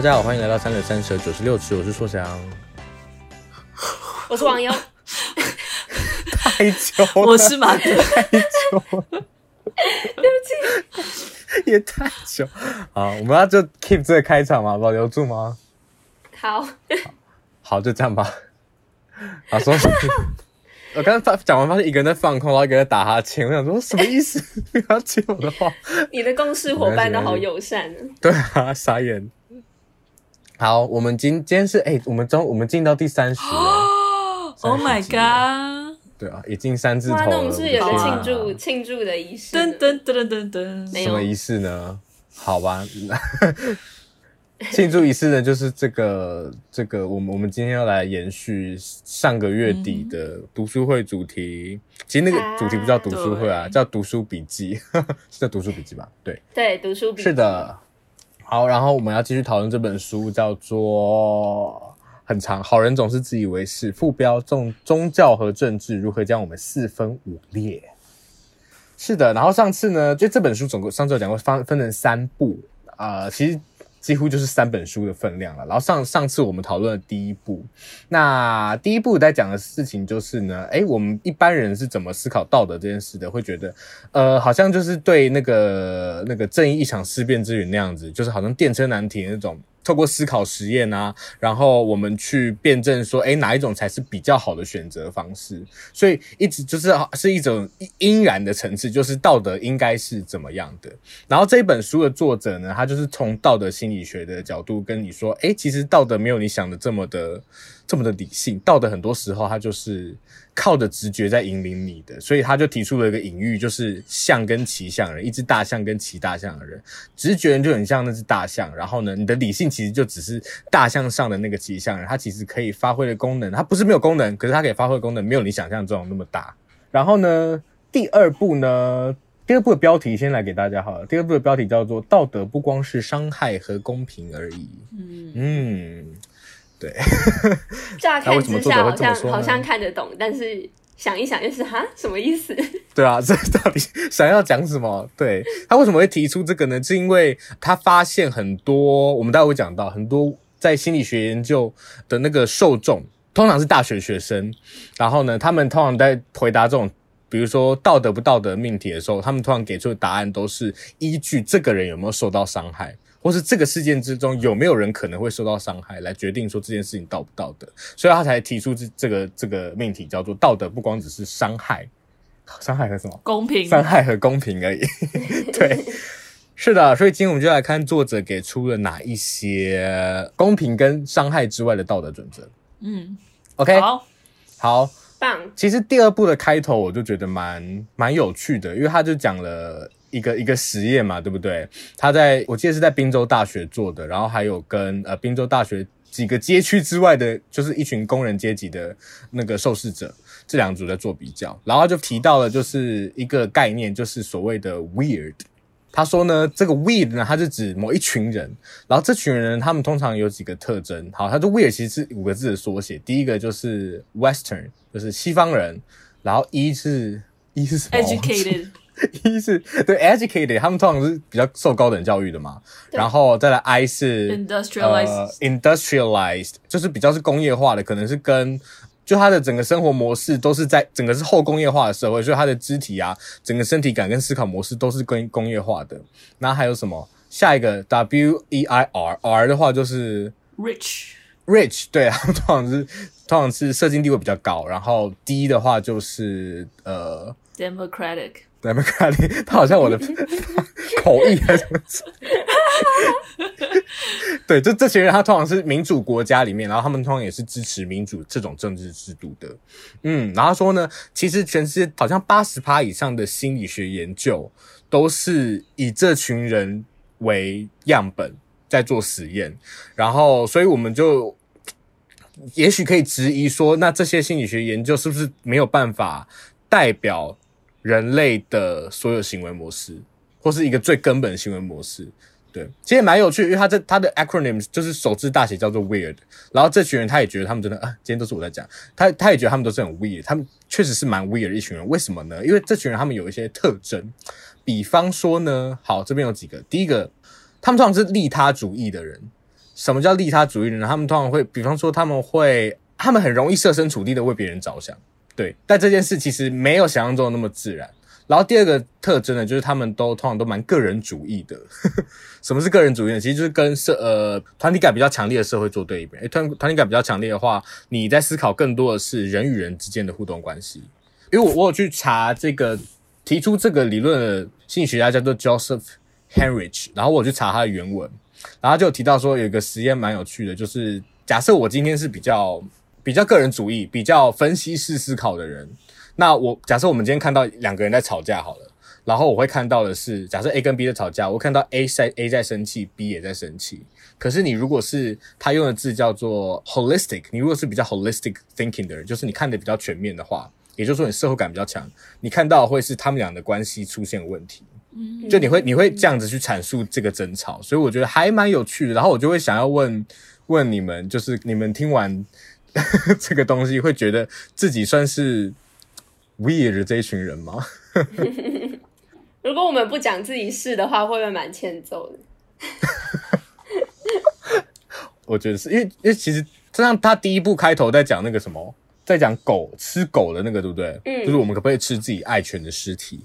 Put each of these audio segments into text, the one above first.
大家好，欢迎来到三六三舌九十六尺，我是硕翔，我是王优，太久了，我是马哥，太久了，对不起，也太久，好，我们要就 keep 这个开场嘛？保留住吗？好，好，就这样吧。啊，说，我刚刚发讲完，发现一个人在放空，然后一个人在打哈欠，我想说什么意思？不要接我的话。你的共事伙伴都好友善。对啊，傻眼。好，我们今今天是哎、欸，我们中我们进到第三十了。Oh my god！对啊，已经三字头了。那我们是有个庆祝庆祝的仪式。噔噔噔噔噔噔，什么仪式呢？好吧，庆祝仪式呢，就是这个这个，我们我们今天要来延续上个月底的读书会主题。嗯、其实那个主题不叫读书会啊，叫读书笔记，是叫读书笔记吧？对对，读书笔记。是的。好，然后我们要继续讨论这本书，叫做很长。好人总是自以为是。副标：宗宗教和政治如何将我们四分五裂？是的，然后上次呢，就这本书总共上次有讲过，分分成三部啊、其实。几乎就是三本书的分量了。然后上上次我们讨论的第一部，那第一部在讲的事情就是呢，诶，我们一般人是怎么思考道德这件事的？会觉得，呃，好像就是对那个那个正义一场事变之云那样子，就是好像电车难题那种。透过思考实验啊，然后我们去辩证说，诶，哪一种才是比较好的选择方式？所以一直就是是一种应然的层次，就是道德应该是怎么样的。然后这本书的作者呢，他就是从道德心理学的角度跟你说，诶，其实道德没有你想的这么的这么的理性，道德很多时候它就是。靠着直觉在引领你的，所以他就提出了一个隐喻，就是象跟骑象人，一只大象跟骑大象的人，直觉人就很像那只大象，然后呢，你的理性其实就只是大象上的那个骑象人，它其实可以发挥的功能，它不是没有功能，可是它可以发挥的功能没有你想象中那么大。然后呢，第二步呢，第二步的标题先来给大家好了，第二步的标题叫做“道德不光是伤害和公平而已”。嗯嗯。对，乍看之下好像好像看得懂，但是想一想又是哈什么意思？对啊，这到底想要讲什么？对，他为什么会提出这个呢？是因为他发现很多，我们待会会讲到很多在心理学研究的那个受众，通常是大学学生，然后呢，他们通常在回答这种比如说道德不道德命题的时候，他们通常给出的答案都是依据这个人有没有受到伤害。或是这个事件之中有没有人可能会受到伤害，来决定说这件事情道不道德，所以他才提出这这个这个命题叫做道德不光只是伤害，伤害和什么？公平。伤害和公平而已。对，是的。所以今天我们就来看作者给出了哪一些公平跟伤害之外的道德准则。嗯，OK，好，好，棒。其实第二部的开头我就觉得蛮蛮有趣的，因为他就讲了。一个一个实验嘛，对不对？他在我记得是在宾州大学做的，然后还有跟呃宾州大学几个街区之外的，就是一群工人阶级的那个受试者，这两组在做比较，然后就提到了就是一个概念，就是所谓的 weird。他说呢，这个 weird 呢，它是指某一群人，然后这群人他们通常有几个特征。好，他说 weird 其实是五个字的缩写，第一个就是 Western，就是西方人，然后一是一是？Educated。一是对 educated，他们通常是比较受高等教育的嘛，然后再来 I 是 industrialized，呃，industrialized 就是比较是工业化的，可能是跟就他的整个生活模式都是在整个是后工业化的社会，所以他的肢体啊，整个身体感跟思考模式都是跟工业化的。那还有什么？下一个 W E I R，R 的话就是 rich，rich，对，他们通常是通常是社经地位比较高，然后 D 的话就是呃 democratic。来没看你，他好像我的口译还是什么？对，就这些人，他通常是民主国家里面，然后他们通常也是支持民主这种政治制度的。嗯，然后说呢，其实全世界好像八十趴以上的心理学研究都是以这群人为样本在做实验，然后所以我们就也许可以质疑说，那这些心理学研究是不是没有办法代表？人类的所有行为模式，或是一个最根本的行为模式，对，其实也蛮有趣，因为他这他的 acronym 就是首字大写叫做 weird，然后这群人他也觉得他们真的啊，今天都是我在讲，他他也觉得他们都是很 weird，他们确实是蛮 weird 的一群人，为什么呢？因为这群人他们有一些特征，比方说呢，好，这边有几个，第一个，他们通常是利他主义的人。什么叫利他主义的人？他们通常会，比方说他们会，他们很容易设身处地的为别人着想，对。但这件事其实没有想象中的那么自然。然后第二个特征呢，就是他们都通常都蛮个人主义的。什么是个人主义呢？其实就是跟社呃团体感比较强烈的社会做对比。诶团团体感比较强烈的话，你在思考更多的是人与人之间的互动关系。因为我我有去查这个提出这个理论的心理学家叫做 Joseph Henrich，然后我去查他的原文，然后就提到说有一个实验蛮有趣的，就是假设我今天是比较比较个人主义、比较分析式思考的人。那我假设我们今天看到两个人在吵架好了，然后我会看到的是，假设 A 跟 B 在吵架，我看到 A 在 A 在生气，B 也在生气。可是你如果是他用的字叫做 holistic，你如果是比较 holistic thinking 的人，就是你看的比较全面的话，也就是说你社会感比较强，你看到会是他们俩的关系出现问题。嗯，就你会你会这样子去阐述这个争吵，所以我觉得还蛮有趣的。然后我就会想要问问你们，就是你们听完 这个东西，会觉得自己算是。weird 这一群人吗？如果我们不讲自己是的话，会不会蛮欠揍的？我觉得是因为，因为其实就像他第一部开头在讲那个什么，在讲狗吃狗的那个，对不对？嗯，就是我们可不可以吃自己爱犬的尸体？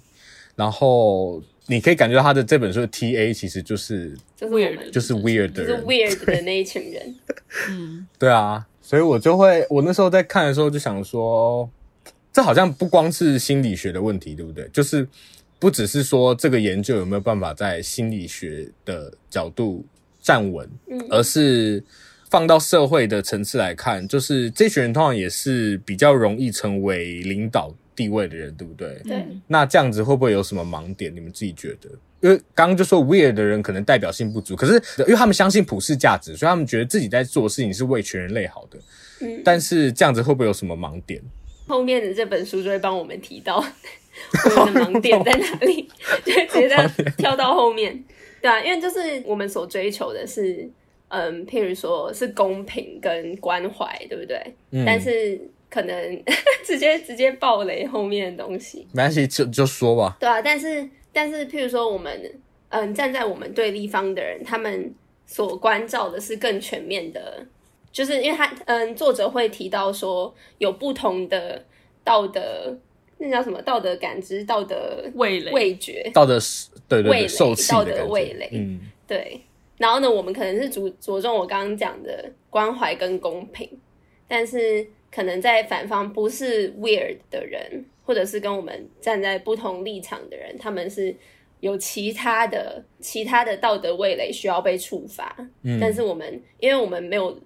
然后你可以感觉到他的这本书的 TA 其实就是就是 weird，就是 weird 的人，就是 weird 的那一群人。嗯，对啊，所以我就会，我那时候在看的时候就想说。这好像不光是心理学的问题，对不对？就是不只是说这个研究有没有办法在心理学的角度站稳，嗯，而是放到社会的层次来看，就是这群人通常也是比较容易成为领导地位的人，对不对？对。那这样子会不会有什么盲点？你们自己觉得？因为刚刚就说 weird 的人可能代表性不足，可是因为他们相信普世价值，所以他们觉得自己在做的事情是为全人类好的。嗯。但是这样子会不会有什么盲点？后面的这本书就会帮我们提到 我们的盲点在哪里，就直接在跳到后面，对啊，因为就是我们所追求的是，嗯，譬如说是公平跟关怀，对不对？嗯。但是可能 直接直接暴雷后面的东西，没关系，就就说吧。对啊，但是但是譬如说我们嗯站在我们对立方的人，他们所关照的是更全面的。就是因为他，嗯，作者会提到说有不同的道德，那叫什么？道德感知、道德味蕾、味觉、道德对对味蕾、道德味蕾，嗯，对。然后呢，我们可能是着着重我刚刚讲的关怀跟公平，但是可能在反方不是 weird 的人，或者是跟我们站在不同立场的人，他们是有其他的其他的道德味蕾需要被触发。嗯，但是我们因为我们没有。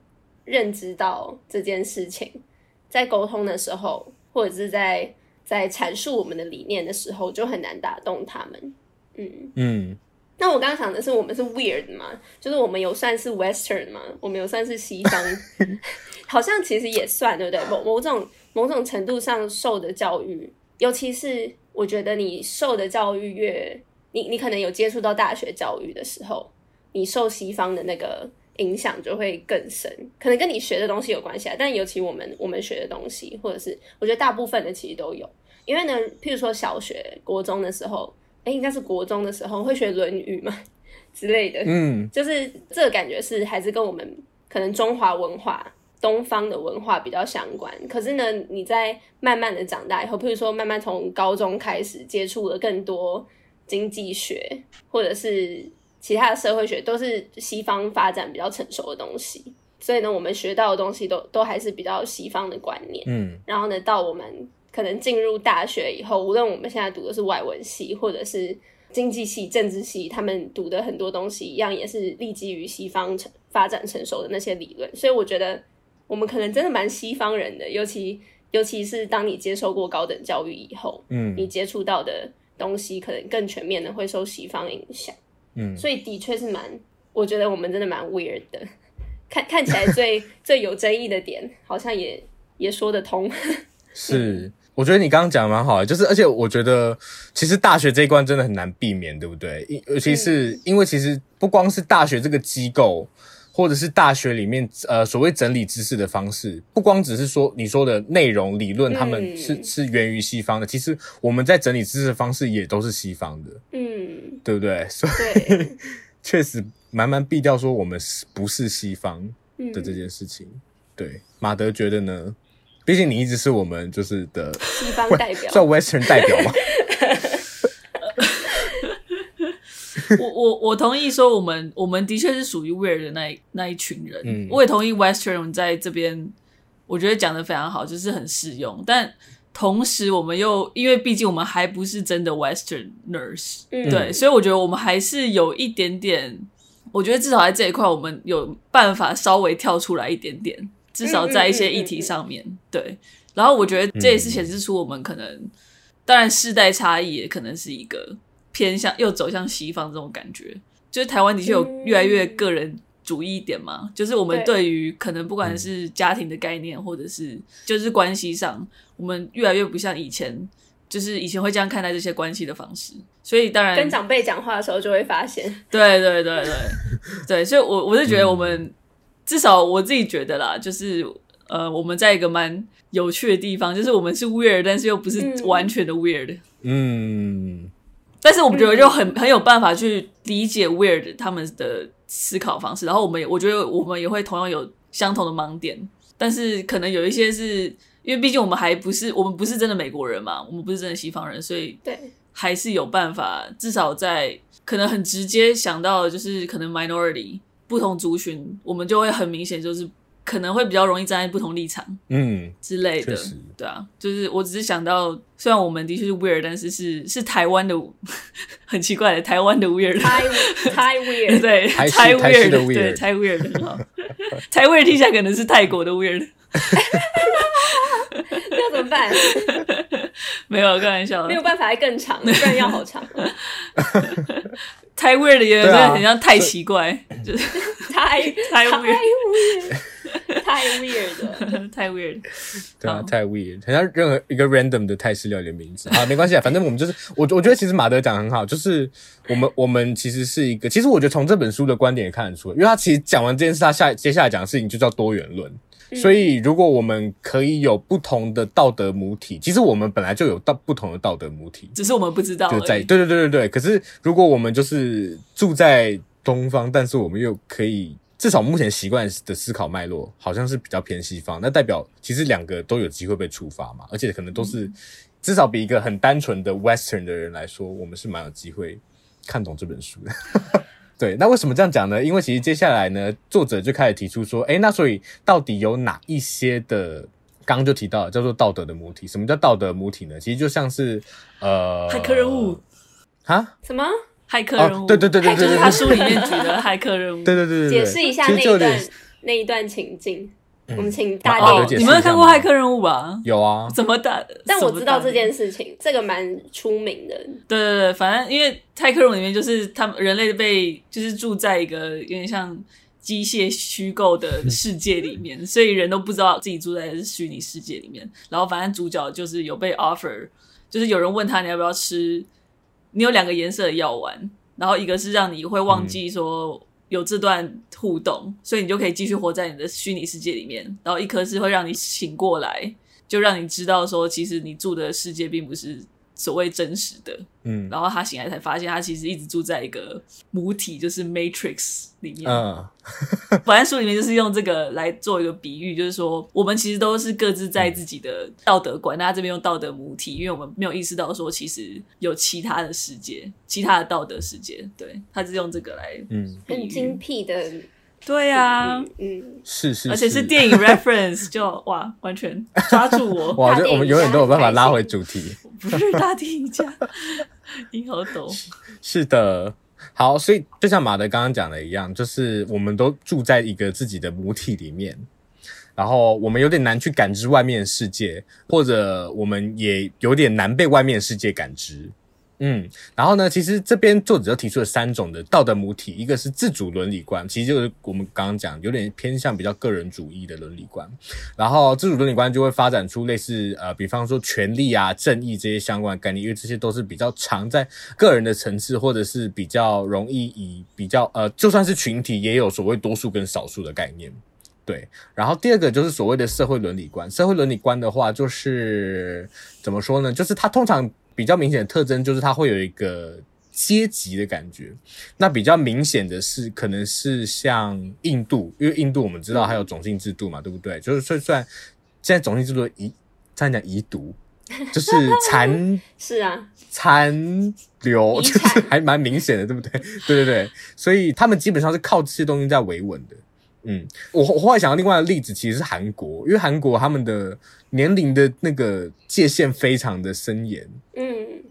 认知到这件事情，在沟通的时候，或者是在在阐述我们的理念的时候，就很难打动他们。嗯嗯。那我刚刚讲的是，我们是 weird 嘛？就是我们有算是 Western 嘛？我们有算是西方？好像其实也算，对不对？某某种某种程度上受的教育，尤其是我觉得你受的教育越，你你可能有接触到大学教育的时候，你受西方的那个。影响就会更深，可能跟你学的东西有关系啊。但尤其我们我们学的东西，或者是我觉得大部分的其实都有。因为呢，譬如说小学、国中的时候，诶，应该是国中的时候会学《论语》嘛 之类的。嗯，就是这个感觉是还是跟我们可能中华文化、东方的文化比较相关。可是呢，你在慢慢的长大以后，譬如说慢慢从高中开始接触了更多经济学，或者是。其他的社会学都是西方发展比较成熟的东西，所以呢，我们学到的东西都都还是比较西方的观念。嗯，然后呢，到我们可能进入大学以后，无论我们现在读的是外文系或者是经济系、政治系，他们读的很多东西一样，也是立基于西方成发展成熟的那些理论。所以我觉得我们可能真的蛮西方人的，尤其尤其是当你接受过高等教育以后，嗯，你接触到的东西可能更全面的会受西方影响。嗯，所以的确是蛮，我觉得我们真的蛮 weird 的，看看起来最 最有争议的点，好像也也说得通。是，我觉得你刚刚讲的蛮好的，就是而且我觉得其实大学这一关真的很难避免，对不对？尤其是因为其实不光是大学这个机构。或者是大学里面，呃，所谓整理知识的方式，不光只是说你说的内容理论，他们是、嗯、是源于西方的。其实我们在整理知识的方式也都是西方的，嗯，对不对？所以 确实慢慢避掉说我们是不是西方的这件事情。嗯、对，马德觉得呢？毕竟你一直是我们就是的西方代表，算 Western 代表吗？我我我同意说，我们我们的确是属于 weird 的那一那一群人。嗯，我也同意 Western 在这边，我觉得讲的非常好，就是很适用。但同时，我们又因为毕竟我们还不是真的 western nurse，，对，所以我觉得我们还是有一点点。我觉得至少在这一块，我们有办法稍微跳出来一点点，至少在一些议题上面，对。然后我觉得这也是显示出我们可能，当然世代差异也可能是一个。偏向又走向西方这种感觉，就是台湾的确有越来越个人主义一点嘛。嗯、就是我们对于可能不管是家庭的概念，或者是就是关系上，我们越来越不像以前，就是以前会这样看待这些关系的方式。所以当然跟长辈讲话的时候就会发现，对对对对对，所以我我是觉得我们、嗯、至少我自己觉得啦，就是呃我们在一个蛮有趣的地方，就是我们是 weird，但是又不是完全的 weird，嗯。嗯但是我们觉得就很很有办法去理解 weird 他们的思考方式，然后我们也我觉得我们也会同样有相同的盲点，但是可能有一些是因为毕竟我们还不是我们不是真的美国人嘛，我们不是真的西方人，所以对还是有办法，至少在可能很直接想到的就是可能 minority 不同族群，我们就会很明显就是。可能会比较容易站在不同立场，嗯之类的，实。对啊，就是我只是想到，虽然我们的确是 weird，但是是是台湾的，很奇怪的台湾的 weird，台台 weird，对，台 weird，对，台 weird，很好，台 weird 听起来可能是泰国的 weird，那怎么办？没有开玩笑，没有办法还更长，不然要好长。太 weird 的也真的很像太奇怪，就是太太 weird。太 weird 了，太 weird，对啊，太 weird，很像任何一个 random 的泰式料理的名字。啊，没关系啊，反正我们就是 我，我觉得其实马德讲得很好，就是我们我们其实是一个，其实我觉得从这本书的观点也看得出来，因为他其实讲完这件事，他下接下来讲的事情就叫多元论，所以如果我们可以有不同的道德母体，其实我们本来就有道不同的道德母体，只是我们不知道，就在对对对对对，可是如果我们就是住在东方，但是我们又可以。至少目前习惯的思考脉络好像是比较偏西方，那代表其实两个都有机会被触发嘛，而且可能都是至少比一个很单纯的 Western 的人来说，我们是蛮有机会看懂这本书的。对，那为什么这样讲呢？因为其实接下来呢，作者就开始提出说，诶，那所以到底有哪一些的，刚刚就提到了叫做道德的母体？什么叫道德母体呢？其实就像是呃，骇客任务啊？什么？骇客任务，对对对对，就是他书里面举的骇客任务。对对对对，解释一下那一段那一段情境。我们请大家，你们有看过骇客任务吧？有啊，怎么打？但我知道这件事情，这个蛮出名的。对对对，反正因为骇客任务里面就是他们人类被就是住在一个有点像机械虚构的世界里面，所以人都不知道自己住在虚拟世界里面。然后反正主角就是有被 offer，就是有人问他你要不要吃。你有两个颜色的药丸，然后一个是让你会忘记说有这段互动，嗯、所以你就可以继续活在你的虚拟世界里面；然后一颗是会让你醒过来，就让你知道说其实你住的世界并不是。所谓真实的，嗯，然后他醒来才发现，他其实一直住在一个母体，就是 Matrix 里面。嗯，反正书里面就是用这个来做一个比喻，就是说我们其实都是各自在自己的道德观，那他这边用道德母体，因为我们没有意识到说其实有其他的世界，其他的道德世界。对，他是用这个来，嗯，很精辟的。对呀，嗯，是是，而且是电影 reference，就哇，完全抓住我。哇，就我们永远都有办法拉回主题。不是大电影家，你好懂。是的，好，所以就像马德刚刚讲的一样，就是我们都住在一个自己的母体里面，然后我们有点难去感知外面的世界，或者我们也有点难被外面的世界感知。嗯，然后呢，其实这边作者就提出了三种的道德母体，一个是自主伦理观，其实就是我们刚刚讲有点偏向比较个人主义的伦理观，然后自主伦理观就会发展出类似呃，比方说权利啊、正义这些相关概念，因为这些都是比较常在个人的层次，或者是比较容易以比较呃，就算是群体也有所谓多数跟少数的概念，对。然后第二个就是所谓的社会伦理观，社会伦理观的话就是怎么说呢？就是它通常。比较明显的特征就是它会有一个阶级的感觉。那比较明显的是，可能是像印度，因为印度我们知道还有种姓制度嘛，对不对？就是虽然现在种姓制度遗，这样讲遗毒，就是残 是啊，残留就是 还蛮明显的，对不对？对对对，所以他们基本上是靠这些东西在维稳的。嗯，我我后来想到另外的例子，其实是韩国，因为韩国他们的年龄的那个界限非常的森严，嗯，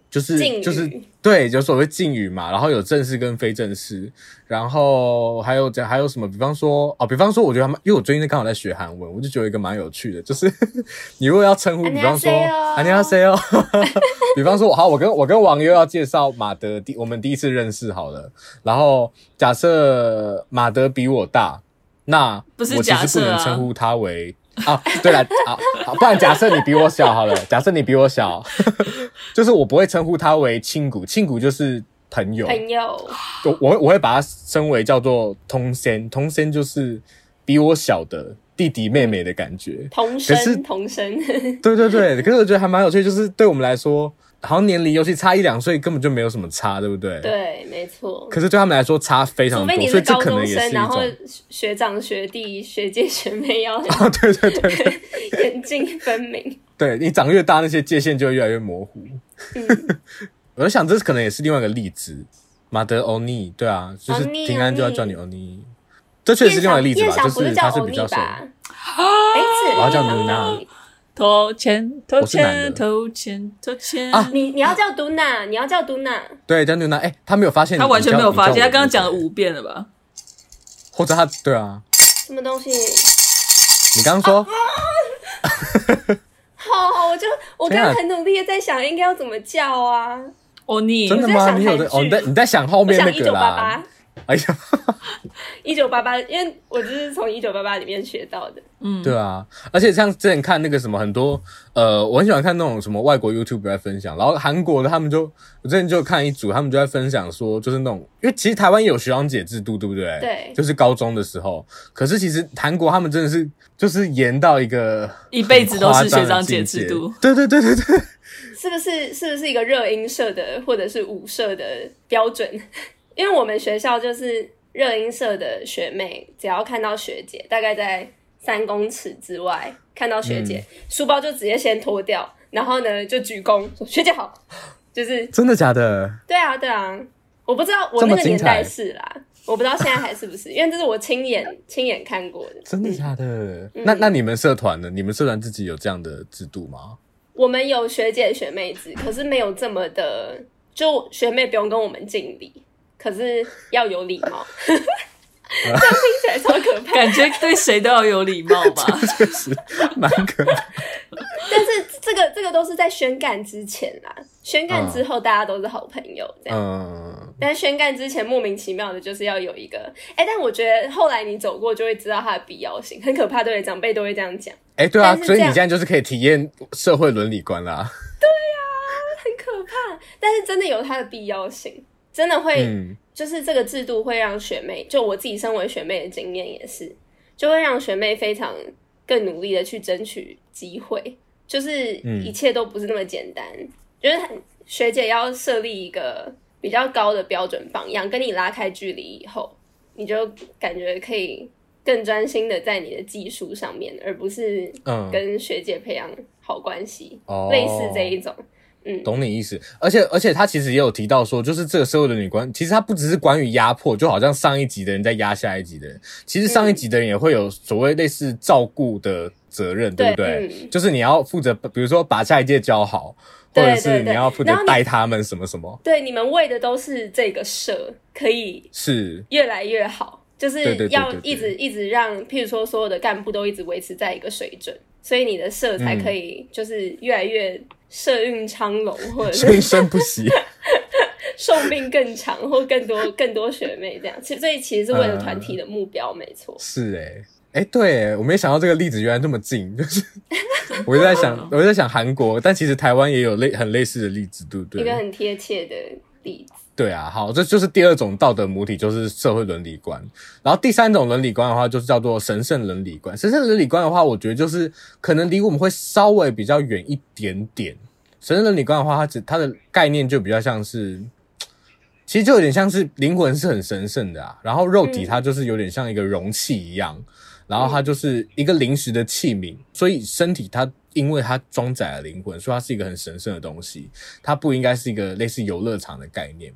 就是就是对，有所谓敬语嘛，然后有正式跟非正式，然后还有讲还有什么，比方说哦，比方说我觉得他们，因为我最近刚好在学韩文，我就觉得一个蛮有趣的，就是你如果要称呼，比方说안녕하세요，比方说好，我跟我跟王优要介绍马德第我们第一次认识好了，然后假设马德比我大。那我其实不能称呼他为 啊，啊，对了，啊，好，不然假设你比我小好了，假设你比我小，就是我不会称呼他为亲骨，亲骨就是朋友，朋友，我我我会把他称为叫做同仙，同仙就是比我小的弟弟妹妹的感觉，同生同生，对对对，可是我觉得还蛮有趣，就是对我们来说。好像年龄尤其差一两岁，根本就没有什么差，对不对？对，没错。可是对他们来说差非常多，除非你是高中生，然后学长学弟学姐学妹要啊，对对对，严谨分明。对，你长越大，那些界限就会越来越模糊。嗯、我在想，这可能也是另外一个例子。马德欧尼，对啊，就是平安就要叫你欧尼。这确实是另外一个例子吧？就是他是比较熟。哎，我要叫努娜。投钱，投钱，投钱，投钱啊！你你要叫嘟娜，你要叫嘟娜，对，叫嘟娜。哎，他没有发现，他完全没有发现，他刚刚讲了五遍了吧？或者他对啊？什么东西？你刚刚说？好，我就我刚刚很努力的在想，应该要怎么叫啊？哦，你真的吗？你有的哦？你在你在想后面那个啦？哎呀，一九八八，因为我就是从一九八八里面学到的。嗯，对啊，而且像之前看那个什么很多，呃，我很喜欢看那种什么外国 YouTube 在分享，然后韩国的他们就，我之前就看一组，他们就在分享说，就是那种，因为其实台湾也有学长姐制度，对不对？对，就是高中的时候，可是其实韩国他们真的是就是严到一个一辈子都是学长姐制度。对对对对对，是不是是不是一个热音社的或者是舞社的标准？因为我们学校就是热音社的学妹，只要看到学姐，大概在三公尺之外看到学姐，嗯、书包就直接先脱掉，然后呢就鞠躬说学姐好，就是真的假的？对啊对啊，我不知道我那个年代是啦，我不知道现在还是不是，因为这是我亲眼亲眼看过的。真的假的？嗯、那那你们社团呢？你们社团自己有这样的制度吗？我们有学姐学妹制，可是没有这么的，就学妹不用跟我们敬礼。可是要有礼貌，这样听起来超可怕。感觉对谁都要有礼貌吧？确实蛮可怕。但是这个这个都是在宣干之前啦，宣干之后大家都是好朋友这样。嗯。但宣干之前莫名其妙的就是要有一个，哎、欸，但我觉得后来你走过就会知道它的必要性，很可怕，对，长辈都会这样讲。哎、欸，对啊，所以你现在就是可以体验社会伦理观啦。对呀、啊，很可怕，但是真的有它的必要性。真的会，嗯、就是这个制度会让学妹，就我自己身为学妹的经验也是，就会让学妹非常更努力的去争取机会，就是一切都不是那么简单。觉得、嗯、学姐要设立一个比较高的标准榜样，跟你拉开距离以后，你就感觉可以更专心的在你的技术上面，而不是跟学姐培养好关系，嗯、类似这一种。懂你意思，而且而且他其实也有提到说，就是这个社会的女官，其实他不只是关于压迫，就好像上一级的人在压下一级的人，其实上一级的人也会有所谓类似照顾的责任，对，对不对？嗯、就是你要负责，比如说把下一届教好，或者是你要负责带他们什么什么。对，你们为的都是这个社可以是。越来越好，是就是要一直一直让，譬如说所有的干部都一直维持在一个水准，所以你的社才可以就是越来越。社运昌隆，或者是 生生不息，寿命更长，或更多 更多学妹这样。其实这其实是为了团体的目标，没错。是哎、欸，哎、欸，对，我没想到这个例子原来这么近。就是我就在想，我就在想韩国，但其实台湾也有类很类似的例子，对不对？一个很贴切的例子。对啊，好，这就是第二种道德母体，就是社会伦理观。然后第三种伦理观的话，就是叫做神圣伦理观。神圣伦理观的话，我觉得就是可能离我们会稍微比较远一点点。神圣伦理观的话，它只它的概念就比较像是，其实就有点像是灵魂是很神圣的啊，然后肉体它就是有点像一个容器一样，嗯、然后它就是一个临时的器皿，所以身体它因为它装载了灵魂，所以它是一个很神圣的东西，它不应该是一个类似游乐场的概念。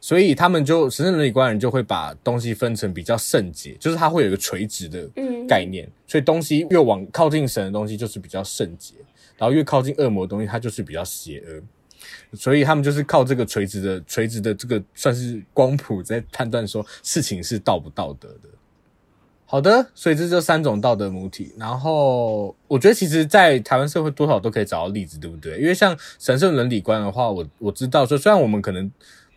所以他们就神圣伦理观人就会把东西分成比较圣洁，就是它会有一个垂直的概念。嗯、所以东西越往靠近神的东西就是比较圣洁，然后越靠近恶魔的东西它就是比较邪恶。所以他们就是靠这个垂直的垂直的这个算是光谱在判断说事情是道不道德的。好的，所以这就三种道德母体。然后我觉得其实，在台湾社会多少都可以找到例子，对不对？因为像神圣伦理观的话，我我知道说，虽然我们可能。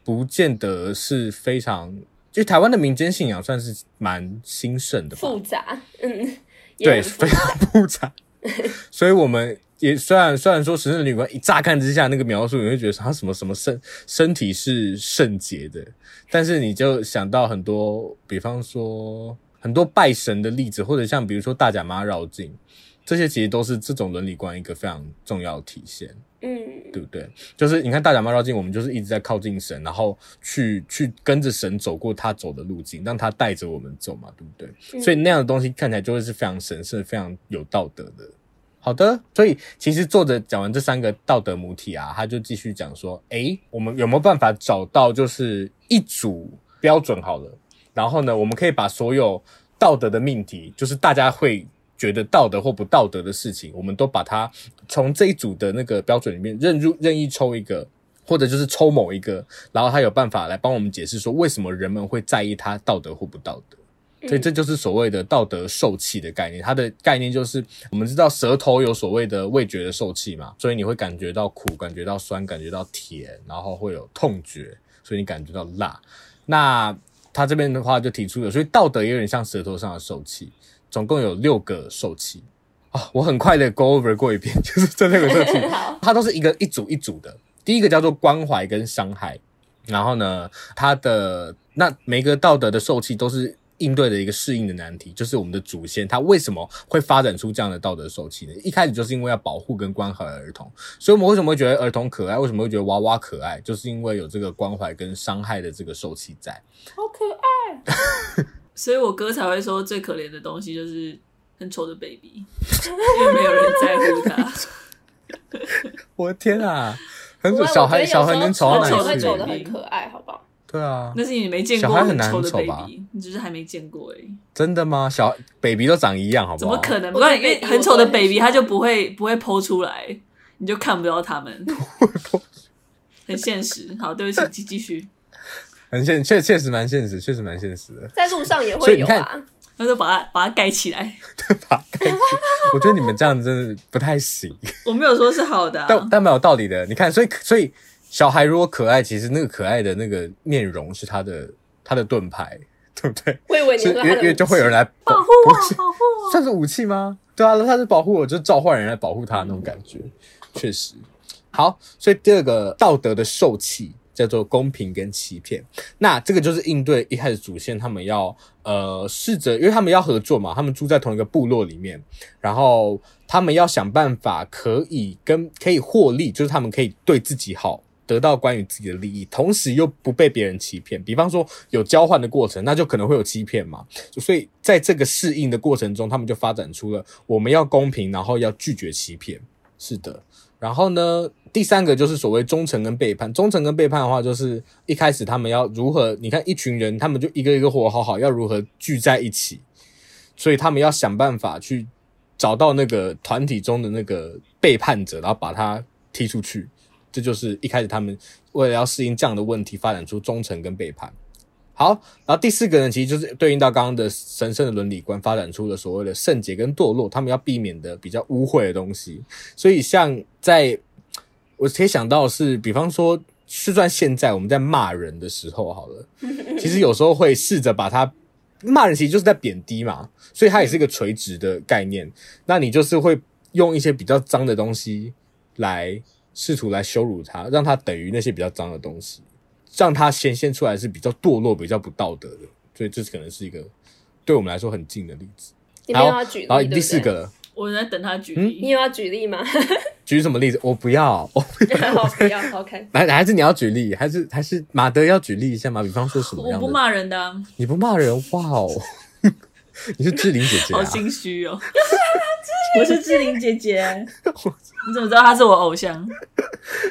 不见得是非常，就台湾的民间信仰算是蛮兴盛的吧，复杂，嗯，对，非常复杂，所以我们也虽然虽然说神圣伦理观一乍看之下那个描述，你会觉得她什么什么身身体是圣洁的，但是你就想到很多，比方说很多拜神的例子，或者像比如说大甲妈绕境，这些其实都是这种伦理观一个非常重要的体现。嗯，对不对？就是你看大甲妈绕境，我们就是一直在靠近神，然后去去跟着神走过他走的路径，让他带着我们走嘛，对不对？嗯、所以那样的东西看起来就会是非常神圣、非常有道德的。好的，所以其实作者讲完这三个道德母体啊，他就继续讲说：诶，我们有没有办法找到就是一组标准好了？然后呢，我们可以把所有道德的命题，就是大家会。觉得道德或不道德的事情，我们都把它从这一组的那个标准里面任入任意抽一个，或者就是抽某一个，然后他有办法来帮我们解释说为什么人们会在意它道德或不道德。所以这就是所谓的道德受气的概念。它的概念就是我们知道舌头有所谓的味觉的受气嘛，所以你会感觉到苦，感觉到酸，感觉到甜，然后会有痛觉，所以你感觉到辣。那他这边的话就提出了，所以道德也有点像舌头上的受器。总共有六个受气啊，我很快的 go over 过一遍，就是这六个受气，它都是一个一组一组的。第一个叫做关怀跟伤害，然后呢，它的那每个道德的受气都是应对的一个适应的难题，就是我们的祖先他为什么会发展出这样的道德受气呢？一开始就是因为要保护跟关怀儿童，所以我们为什么会觉得儿童可爱？为什么会觉得娃娃可爱？就是因为有这个关怀跟伤害的这个受气在，好可爱。所以我哥才会说，最可怜的东西就是很丑的 baby，因为没有人在乎他。我的天啊，很丑小孩，小孩能丑到哪里去？丑的很可爱，好不好？对啊，那是你没见过，小孩很难丑吧？你只是还没见过而已。真的吗？小 baby 都长一样，好不好？怎么可能？不然因为很丑的 baby 他就不会不会 po 出来，你就看不到他们。很现实。好，对不起，继继续。很现确确实蛮现实，确实蛮现实的。在路上也会有啊，那就把它把它盖起来，对，把它盖起来。我觉得你们这样真的不太行。我没有说是好的、啊，但但蛮有道理的。你看，所以所以小孩如果可爱，其实那个可爱的那个面容是他的他的盾牌，对不对？我以为因为因为就会有人来保护我，保护我，算是武器吗？对啊，他是保护我，就是召唤人来保护他那种感觉，确实。好，所以第二个道德的受器。叫做公平跟欺骗，那这个就是应对一开始祖先他们要呃试着，因为他们要合作嘛，他们住在同一个部落里面，然后他们要想办法可以跟可以获利，就是他们可以对自己好，得到关于自己的利益，同时又不被别人欺骗。比方说有交换的过程，那就可能会有欺骗嘛。所以在这个适应的过程中，他们就发展出了我们要公平，然后要拒绝欺骗。是的。然后呢，第三个就是所谓忠诚跟背叛。忠诚跟背叛的话，就是一开始他们要如何？你看一群人，他们就一个一个活好好，要如何聚在一起？所以他们要想办法去找到那个团体中的那个背叛者，然后把他踢出去。这就是一开始他们为了要适应这样的问题，发展出忠诚跟背叛。好，然后第四个呢，其实就是对应到刚刚的神圣的伦理观，发展出的所谓的圣洁跟堕落，他们要避免的比较污秽的东西。所以，像在我可以想到是，比方说，就算现在我们在骂人的时候，好了，其实有时候会试着把它骂人，其实就是在贬低嘛，所以它也是一个垂直的概念。那你就是会用一些比较脏的东西来试图来羞辱他，让他等于那些比较脏的东西。让它显现出来是比较堕落、比较不道德的，所以这可能是一个对我们来说很近的例子。你没有要举例，然后第四个了，我在等他举例。嗯、你有要举例吗？举什么例子？我不要，我不要，我不要。OK，还还是你要举例，还是还是马德要举例一下吗？比方说什么样？我不骂人的、啊，你不骂人？哇哦，你是志玲姐姐、啊，好心虚哦。我是志玲姐姐，你怎么知道她是我偶像？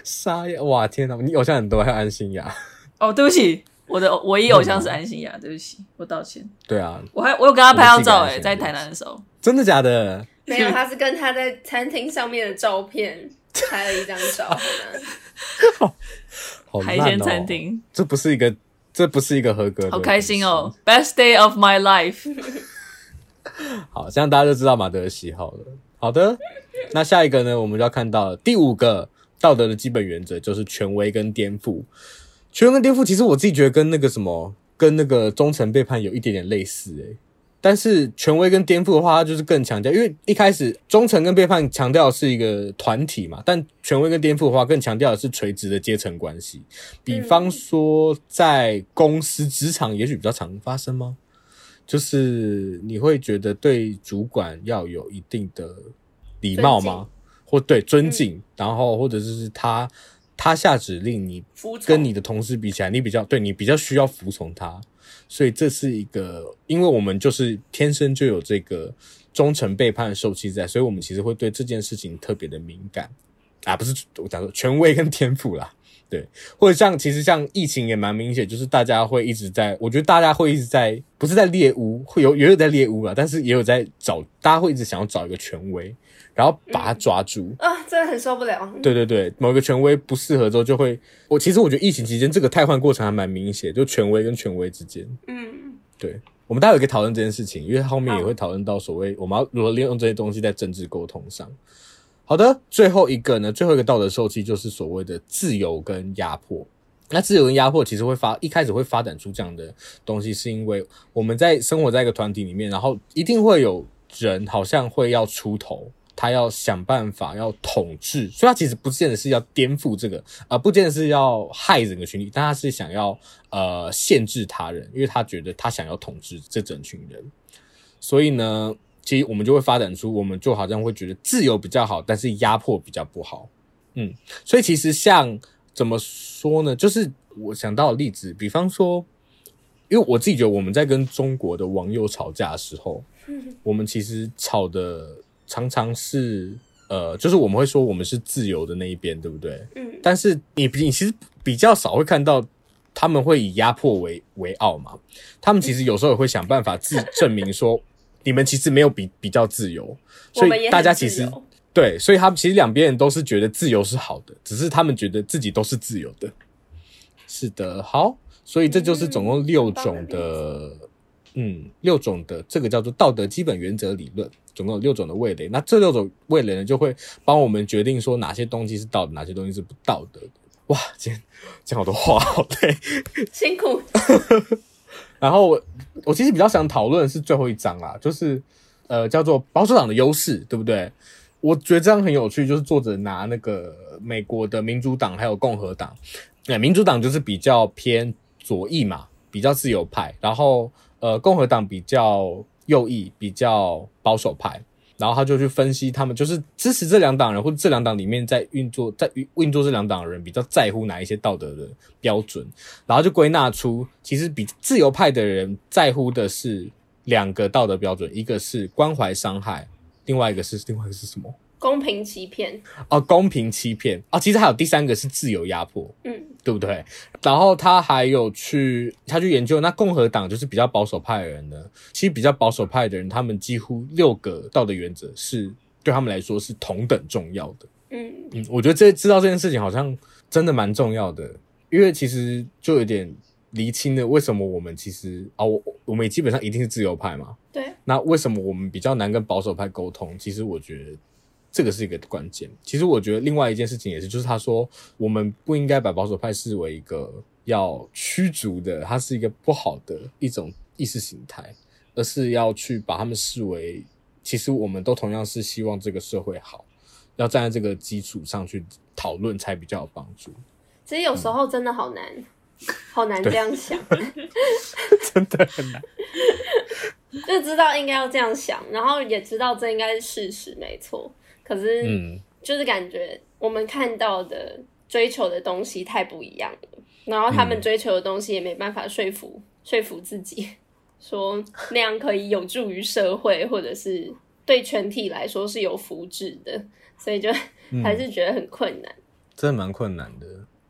沙哑！哇天哪，你偶像很多，还有安心亚。哦，对不起，我的唯一偶像是安心亚，对不起，我道歉。对啊，我还我有跟他拍到照哎，在台南的时候。真的假的？没有，他是跟他在餐厅上面的照片拍了一张照。好海鲜餐厅，这不是一个，这不是一个合格的。好开心哦，Best day of my life。好，这样大家就知道马德的喜好了。好的，那下一个呢，我们就要看到第五个道德的基本原则，就是权威跟颠覆。权威跟颠覆，其实我自己觉得跟那个什么，跟那个忠诚背叛有一点点类似诶。但是权威跟颠覆的话，它就是更强调，因为一开始忠诚跟背叛强调的是一个团体嘛，但权威跟颠覆的话，更强调的是垂直的阶层关系。比方说，在公司职场，也许比较常发生吗？就是你会觉得对主管要有一定的礼貌吗？或对尊敬，嗯、然后或者是他他下指令，你跟你的同事比起来，你比较对你比较需要服从他，所以这是一个，因为我们就是天生就有这个忠诚背叛的受气在，所以我们其实会对这件事情特别的敏感。啊，不是我讲说权威跟天赋啦。对，或者像其实像疫情也蛮明显，就是大家会一直在，我觉得大家会一直在，不是在猎巫，会有也有在猎巫了，但是也有在找，大家会一直想要找一个权威，然后把他抓住、嗯、啊，真的很受不了。对对对，某一个权威不适合之后，就会我其实我觉得疫情期间这个汰换过程还蛮明显，就权威跟权威之间，嗯，对，我们待会可以讨论这件事情，因为后面也会讨论到所谓我们要如何利用这些东西在政治沟通上。好的，最后一个呢，最后一个道德受气就是所谓的自由跟压迫。那自由跟压迫其实会发，一开始会发展出这样的东西，是因为我们在生活在一个团体里面，然后一定会有人好像会要出头，他要想办法要统治，所以他其实不见得是要颠覆这个，啊、呃，不见得是要害整个群体，但他是想要呃限制他人，因为他觉得他想要统治这整群人，所以呢。其实我们就会发展出，我们就好像会觉得自由比较好，但是压迫比较不好。嗯，所以其实像怎么说呢？就是我想到的例子，比方说，因为我自己觉得我们在跟中国的网友吵架的时候，我们其实吵的常常是呃，就是我们会说我们是自由的那一边，对不对？嗯。但是你你其实比较少会看到他们会以压迫为为傲嘛。他们其实有时候也会想办法自证明说。你们其实没有比比较自由，所以大家其实对，所以他们其实两边人都是觉得自由是好的，只是他们觉得自己都是自由的。是的，好，所以这就是总共六种的，嗯，六种的这个叫做道德基本原则理论，总共有六种的味蕾。那这六种味蕾呢，就会帮我们决定说哪些东西是道德，哪些东西是不道德的。哇，今天讲好多话，好累，辛苦。然后我我其实比较想讨论的是最后一章啦，就是呃叫做保守党的优势，对不对？我觉得这样很有趣，就是作者拿那个美国的民主党还有共和党，哎，民主党就是比较偏左翼嘛，比较自由派，然后呃共和党比较右翼，比较保守派。然后他就去分析，他们就是支持这两党人，或者这两党里面在运作，在运作这两党的人比较在乎哪一些道德的标准，然后就归纳出，其实比自由派的人在乎的是两个道德标准，一个是关怀伤害，另外一个是另外一个是什么？公平欺骗哦，公平欺骗哦，其实还有第三个是自由压迫，嗯，对不对？然后他还有去，他去研究那共和党就是比较保守派的人呢，其实比较保守派的人，他们几乎六个道德原则是对他们来说是同等重要的，嗯嗯，我觉得这知道这件事情好像真的蛮重要的，因为其实就有点厘清了为什么我们其实啊，我、哦、我们也基本上一定是自由派嘛，对，那为什么我们比较难跟保守派沟通？其实我觉得。这个是一个关键。其实我觉得另外一件事情也是，就是他说我们不应该把保守派视为一个要驱逐的，它是一个不好的一种意识形态，而是要去把他们视为，其实我们都同样是希望这个社会好，要站在这个基础上去讨论才比较有帮助。其实有时候真的好难，嗯、好难这样想，真的很难。就知道应该要这样想，然后也知道这应该是事实，没错。可是，就是感觉我们看到的追求的东西太不一样了，然后他们追求的东西也没办法说服、嗯、说服自己，说那样可以有助于社会，或者是对全体来说是有福祉的，所以就还是觉得很困难，嗯、真的蛮困难的。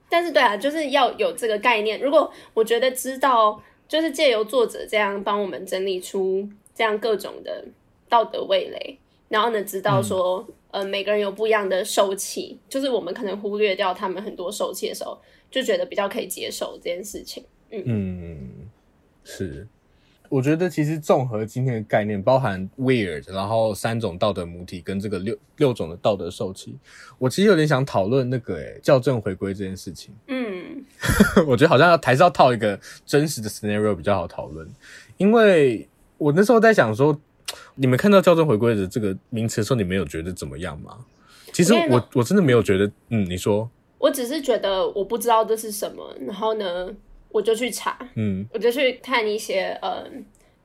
但是对啊，就是要有这个概念。如果我觉得知道，就是借由作者这样帮我们整理出这样各种的道德味蕾，然后呢，知道说，嗯、呃，每个人有不一样的受气，就是我们可能忽略掉他们很多受气的时候，就觉得比较可以接受这件事情。嗯，嗯是。我觉得其实综合今天的概念，包含 weird，然后三种道德母体跟这个六六种的道德受气，我其实有点想讨论那个诶校正回归这件事情。嗯，我觉得好像要还是要套一个真实的 scenario 比较好讨论，因为我那时候在想说，你们看到校正回归的这个名词的时候，你没有觉得怎么样吗？其实我我真的没有觉得，嗯，你说，我只是觉得我不知道这是什么，然后呢？我就去查，嗯，我就去看一些，呃，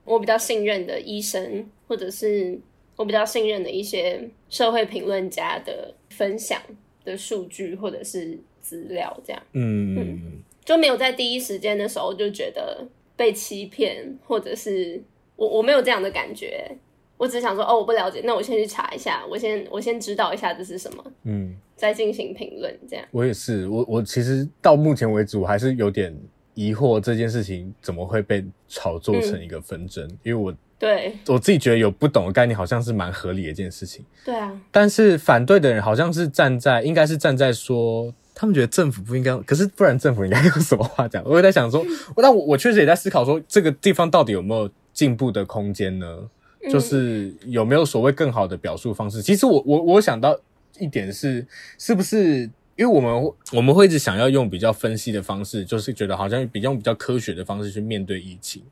我比较信任的医生，或者是我比较信任的一些社会评论家的分享的数据或者是资料，这样，嗯。嗯，就没有在第一时间的时候就觉得被欺骗，或者是我我没有这样的感觉，我只想说，哦，我不了解，那我先去查一下，我先我先知道一下这是什么，嗯，再进行评论，这样。我也是，我我其实到目前为止，我还是有点。疑惑这件事情怎么会被炒作成一个纷争？嗯、因为我对我自己觉得有不懂的概念，好像是蛮合理的一件事情。对啊，但是反对的人好像是站在，应该是站在说，他们觉得政府不应该，可是不然政府应该 用什么话讲？我也在想说，那我我确实也在思考说，这个地方到底有没有进步的空间呢？就是有没有所谓更好的表述方式？其实我我我想到一点是，是不是？因为我们我们会一直想要用比较分析的方式，就是觉得好像比较用比较科学的方式去面对疫情，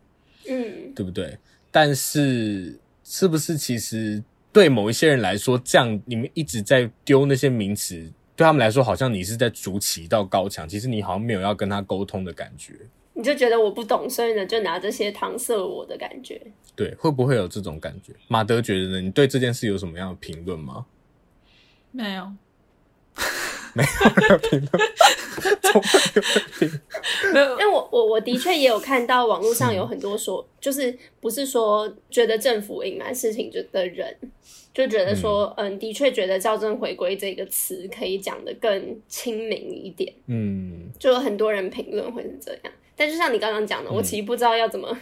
嗯，对不对？但是是不是其实对某一些人来说，这样你们一直在丢那些名词，对他们来说，好像你是在筑起一道高墙，其实你好像没有要跟他沟通的感觉。你就觉得我不懂，所以呢，就拿这些搪塞我的感觉。对，会不会有这种感觉？马德觉得呢？你对这件事有什么样的评论吗？没有。没有评论，没有，因为我我我的确也有看到网络上有很多说，就是不是说觉得政府隐瞒事情就的人，就觉得说，嗯，的确觉得“校正回归”这个词可以讲的更亲民一点，嗯，就有很多人评论会是这样。但就像你刚刚讲的，我其实不知道要怎么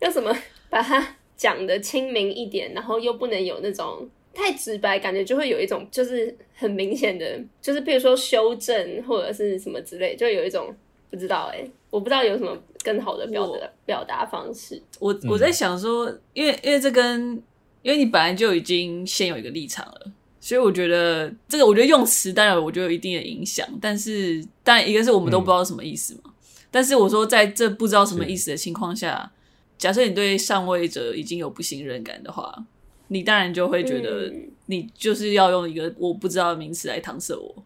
要怎么 把它讲的亲民一点，然后又不能有那种。太直白，感觉就会有一种就是很明显的，就是比如说修正或者是什么之类，就有一种不知道哎、欸，我不知道有什么更好的表达表达方式。我我在想说，因为因为这跟因为你本来就已经先有一个立场了，所以我觉得这个我觉得用词当然我觉得有一定的影响，但是当然一个是我们都不知道什么意思嘛。嗯、但是我说在这不知道什么意思的情况下，假设你对上位者已经有不信任感的话。你当然就会觉得，你就是要用一个我不知道的名词来搪塞我。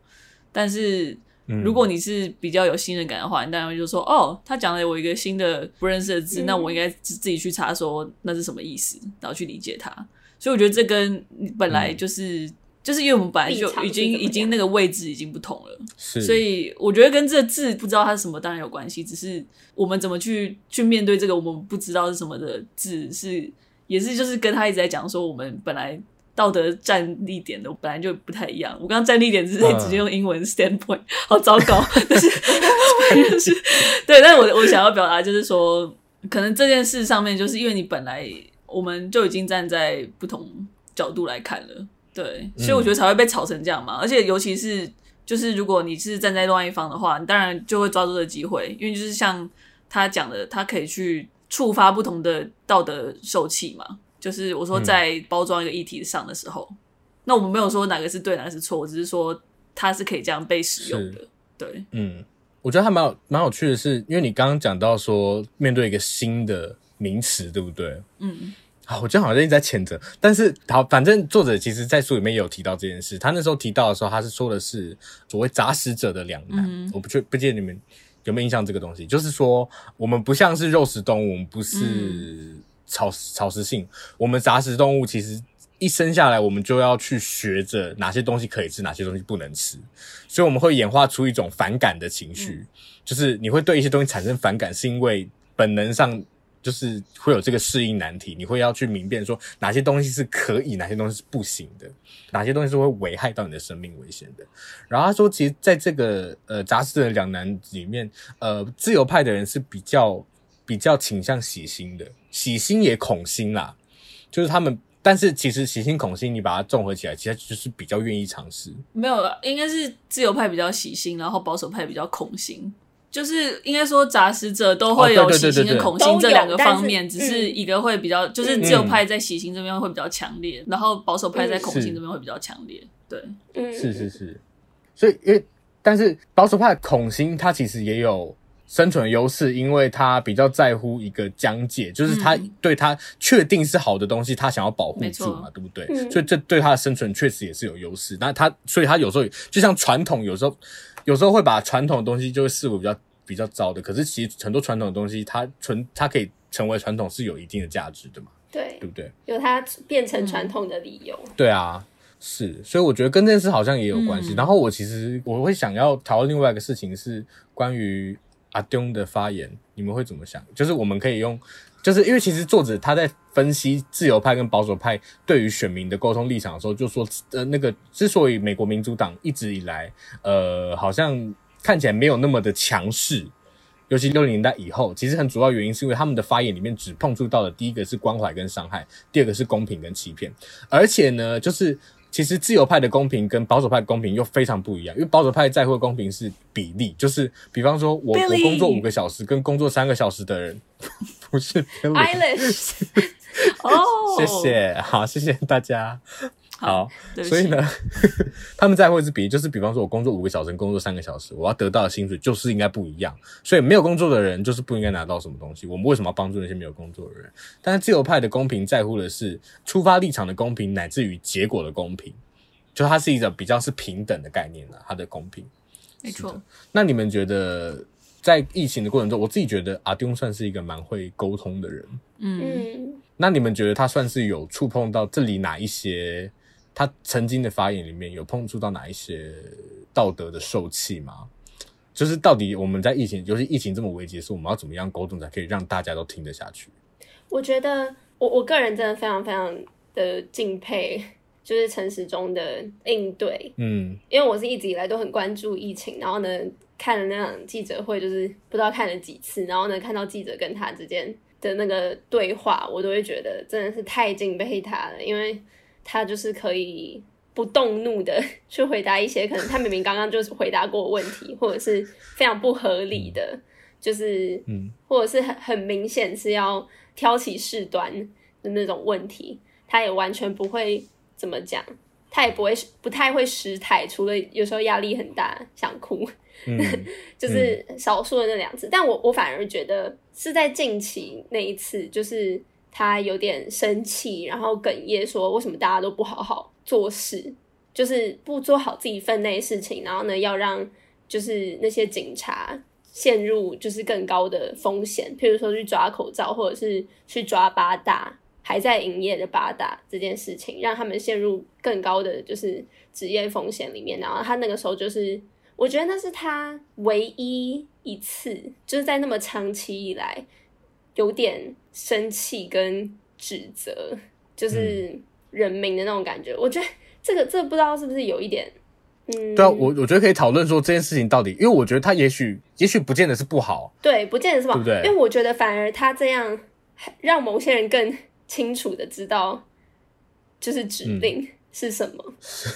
但是，如果你是比较有信任感的话，你当然会就说：“哦，他讲了我一个新的不认识的字，那我应该自自己去查说那是什么意思，然后去理解它。”所以我觉得这跟本来就是就是因为我们本来就已经已经那个位置已经不同了，是。所以我觉得跟这个字不知道它是什么当然有关系，只是我们怎么去去面对这个我们不知道是什么的字是。也是，就是跟他一直在讲说，我们本来道德站立点的本来就不太一样。我刚刚站立点是直接用英文 standpoint，好糟糕。但是，是，对，但是我我想要表达就是说，可能这件事上面，就是因为你本来我们就已经站在不同角度来看了，对，所以我觉得才会被炒成这样嘛。而且，尤其是就是如果你是站在另外一方的话，你当然就会抓住这个机会，因为就是像他讲的，他可以去。触发不同的道德受气嘛，就是我说在包装一个议题上的时候，嗯、那我们没有说哪个是对，哪个是错，我只是说它是可以这样被使用的。对，嗯，我觉得还蛮有蛮有趣的是，因为你刚刚讲到说面对一个新的名词，对不对？嗯，好，我觉得好像一直在谴责，但是好，反正作者其实在书里面也有提到这件事。他那时候提到的时候，他是说的是所谓杂食者的两难。嗯、我不确不记得你们。有没有印象这个东西？就是说，我们不像是肉食动物，我们不是草、嗯、草食性。我们杂食动物其实一生下来，我们就要去学着哪些东西可以吃，哪些东西不能吃，所以我们会演化出一种反感的情绪，嗯、就是你会对一些东西产生反感，是因为本能上就是会有这个适应难题，你会要去明辨说哪些东西是可以，哪些东西是不行的，哪些东西是会危害到你的生命危险的。然后他说，其实在这个呃杂食的两难里面，呃，自由派的人是比较比较倾向喜新的，喜新也恐新啦，就是他们。但是其实喜新恐新，你把它综合起来，其实就是比较愿意尝试。没有了，应该是自由派比较喜新，然后保守派比较恐新。就是应该说杂食者都会有喜新跟恐新这两个方面，只是一个会比较，就是自由派在喜新这边会比较强烈，然后保守派在恐新这边会比较强烈。对，是是是。所以因为，但是保守派恐新，它其实也有。生存优势，因为他比较在乎一个疆界，就是他对他确定是好的东西，他想要保护住嘛，对不对？所以这对他的生存确实也是有优势。那他，所以他有时候就像传统，有时候有时候会把传统的东西就会视为比较比较糟的。可是其实很多传统的东西，它存它可以成为传统是有一定的价值的嘛？对，对不对？有它变成传统的理由。对啊，是。所以我觉得跟这件事好像也有关系。然后我其实我会想要讨论另外一个事情是关于。阿东的发言，你们会怎么想？就是我们可以用，就是因为其实作者他在分析自由派跟保守派对于选民的沟通立场的时候，就说呃，那个之所以美国民主党一直以来呃好像看起来没有那么的强势，尤其六零年代以后，其实很主要原因是因为他们的发言里面只碰触到的第一个是关怀跟伤害，第二个是公平跟欺骗，而且呢，就是。其实自由派的公平跟保守派的公平又非常不一样，因为保守派在乎的公平是比例，就是比方说我我工作五个小时跟工作三个小时的人，不是 Eilish 哦，谢谢，好，谢谢大家。好，所以呢，他们在乎的是比，就是比方说，我工作五个小时，工作三个小时，我要得到的薪水就是应该不一样。所以没有工作的人就是不应该拿到什么东西。我们为什么要帮助那些没有工作的人？但是自由派的公平在乎的是出发立场的公平，乃至于结果的公平。就它是一个比较是平等的概念了，它的公平。没错。那你们觉得在疫情的过程中，我自己觉得阿丁算是一个蛮会沟通的人。嗯。那你们觉得他算是有触碰到这里哪一些？他曾经的发言里面有碰触到哪一些道德的受气吗？就是到底我们在疫情，尤其疫情这么危急的时候，我们要怎么样沟通才可以让大家都听得下去？我觉得我我个人真的非常非常的敬佩，就是陈时中的应对。嗯，因为我是一直以来都很关注疫情，然后呢看了那场记者会，就是不知道看了几次，然后呢看到记者跟他之间的那个对话，我都会觉得真的是太敬佩他了，因为。他就是可以不动怒的 去回答一些可能他明明刚刚就是回答过问题，或者是非常不合理的，就是嗯，或者是很很明显是要挑起事端的那种问题，他也完全不会怎么讲，他也不会不太会失态，除了有时候压力很大想哭，嗯、就是少数的那两次。但我我反而觉得是在近期那一次，就是。他有点生气，然后哽咽说：“为什么大家都不好好做事，就是不做好自己分内事情，然后呢，要让就是那些警察陷入就是更高的风险，譬如说去抓口罩，或者是去抓八大还在营业的八大这件事情，让他们陷入更高的就是职业风险里面。然后他那个时候就是，我觉得那是他唯一一次，就是在那么长期以来。”有点生气跟指责，就是人民的那种感觉。嗯、我觉得这个这个、不知道是不是有一点，嗯，对啊，我我觉得可以讨论说这件事情到底，因为我觉得他也许也许不见得是不好，对，不见得是不好，对不对？因为我觉得反而他这样让某些人更清楚的知道，就是指令。嗯是什么？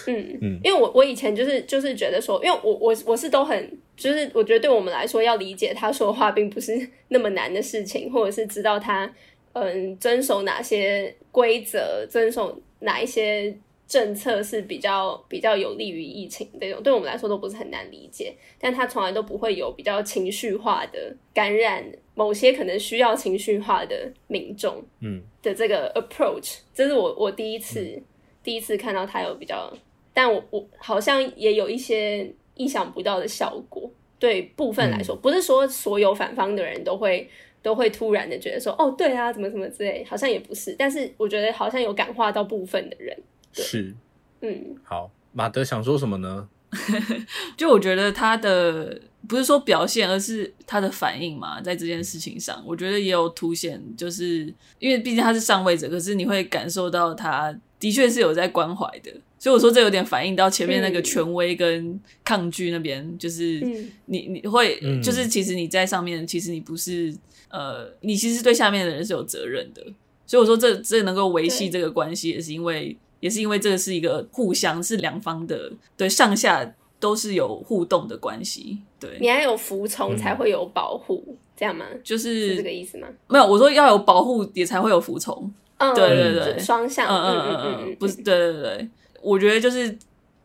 嗯嗯，因为我我以前就是就是觉得说，因为我我我是都很就是我觉得对我们来说要理解他说话并不是那么难的事情，或者是知道他嗯遵守哪些规则，遵守哪一些政策是比较比较有利于疫情这种，对我们来说都不是很难理解。但他从来都不会有比较情绪化的感染某些可能需要情绪化的民众，嗯的这个 approach，这是我我第一次。嗯第一次看到他有比较，但我我好像也有一些意想不到的效果。对部分来说，嗯、不是说所有反方的人都会都会突然的觉得说，哦，对啊，怎么怎么之类，好像也不是。但是我觉得好像有感化到部分的人。是，嗯，好，马德想说什么呢？就我觉得他的不是说表现，而是他的反应嘛，在这件事情上，我觉得也有凸显，就是因为毕竟他是上位者，可是你会感受到他的确是有在关怀的。所以我说这有点反映到前面那个权威跟抗拒那边，嗯、就是你你会、嗯、就是其实你在上面，其实你不是呃，你其实对下面的人是有责任的。所以我说这这能够维系这个关系，也是因为也是因为这个是一个互相是两方的，对上下都是有互动的关系。对，你要有服从才会有保护，嗯、这样吗？就是，是这个意思吗？没有，我说要有保护也才会有服从。嗯，对对对，双向。嗯嗯嗯嗯，不是，对对对。我觉得就是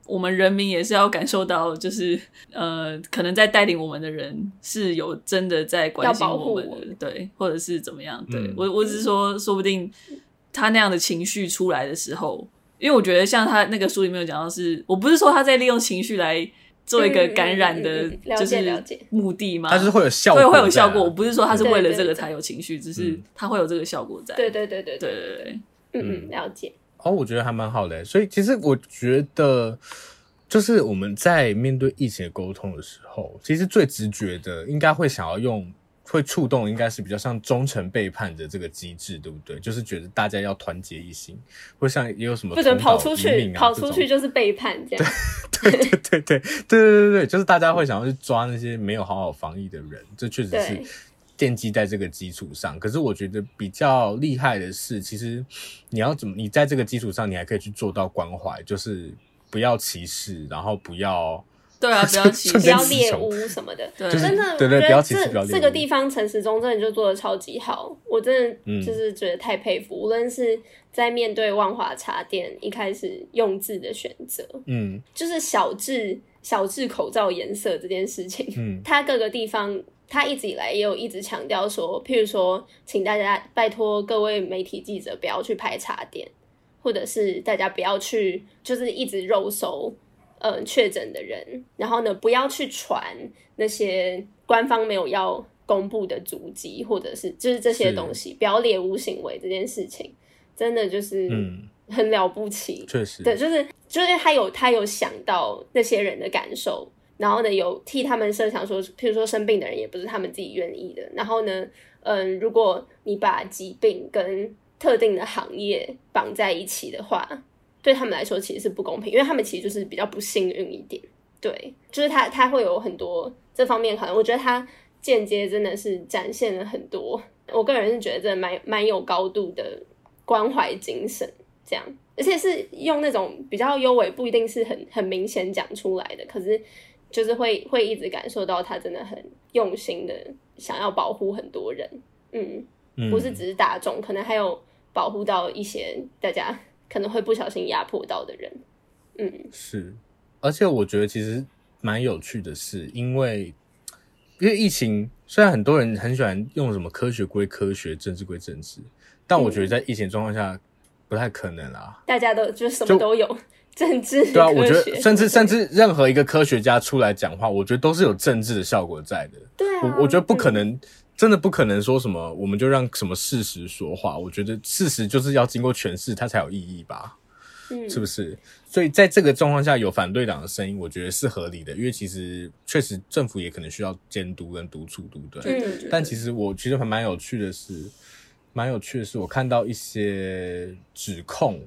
我们人民也是要感受到，就是呃，可能在带领我们的人是有真的在关心我们的，我对，或者是怎么样？对、嗯、我，我只是说，说不定他那样的情绪出来的时候，因为我觉得像他那个书里面有讲到是，是我不是说他在利用情绪来做一个感染的，就是目的嘛，它是会有效果，对，会有效果。我不是说它是为了这个才有情绪，只是它会有这个效果在。对对对对对对对，嗯嗯，了解。哦，我觉得还蛮好的，所以其实我觉得，就是我们在面对疫情的沟通的时候，其实最直觉的应该会想要用，会触动，应该是比较像忠诚背叛的这个机制，对不对？就是觉得大家要团结一心，或像也有什么、啊、不准跑出去，跑出去就是背叛，这样。对对对对对对对对对，就是大家会想要去抓那些没有好好防疫的人，这确实是。奠基在这个基础上，可是我觉得比较厉害的是，其实你要怎么，你在这个基础上，你还可以去做到关怀，就是不要歧视，然后不要对啊，不要歧视，不要猎巫什么的，对，真的，对对，不要歧视，不要。这个地方陈时中真的就做的超级好，我真的就是觉得太佩服。嗯、无论是在面对万华茶店一开始用字的选择，嗯，就是小至小至口罩颜色这件事情，嗯，它各个地方。他一直以来也有一直强调说，譬如说，请大家拜托各位媒体记者不要去拍茶店，或者是大家不要去，就是一直肉搜，嗯，确诊的人，然后呢，不要去传那些官方没有要公布的足迹，或者是就是这些东西，不要猎巫行为这件事情，真的就是很了不起，确实，对，就是就是他有他有想到那些人的感受。然后呢，有替他们设想说，譬如说生病的人也不是他们自己愿意的。然后呢，嗯，如果你把疾病跟特定的行业绑在一起的话，对他们来说其实是不公平，因为他们其实就是比较不幸运一点。对，就是他他会有很多这方面可能，我觉得他间接真的是展现了很多。我个人是觉得真的蛮蛮有高度的关怀精神，这样，而且是用那种比较优美，不一定是很很明显讲出来的，可是。就是会会一直感受到他真的很用心的想要保护很多人，嗯，不是只是大众，可能还有保护到一些大家可能会不小心压迫到的人，嗯，是，而且我觉得其实蛮有趣的是，因为因为疫情，虽然很多人很喜欢用什么科学归科学，政治归政治，但我觉得在疫情状况下不太可能啦，大家都就什么都有。政治对啊，我觉得甚至甚至任何一个科学家出来讲话，我觉得都是有政治的效果在的。对啊，我我觉得不可能，嗯、真的不可能说什么我们就让什么事实说话。我觉得事实就是要经过诠释，它才有意义吧？嗯，是不是？所以在这个状况下，有反对党的声音，我觉得是合理的，因为其实确实政府也可能需要监督跟督促，对不对？嗯。但其实我觉得还蛮有趣的是。蛮有趣的是，我看到一些指控，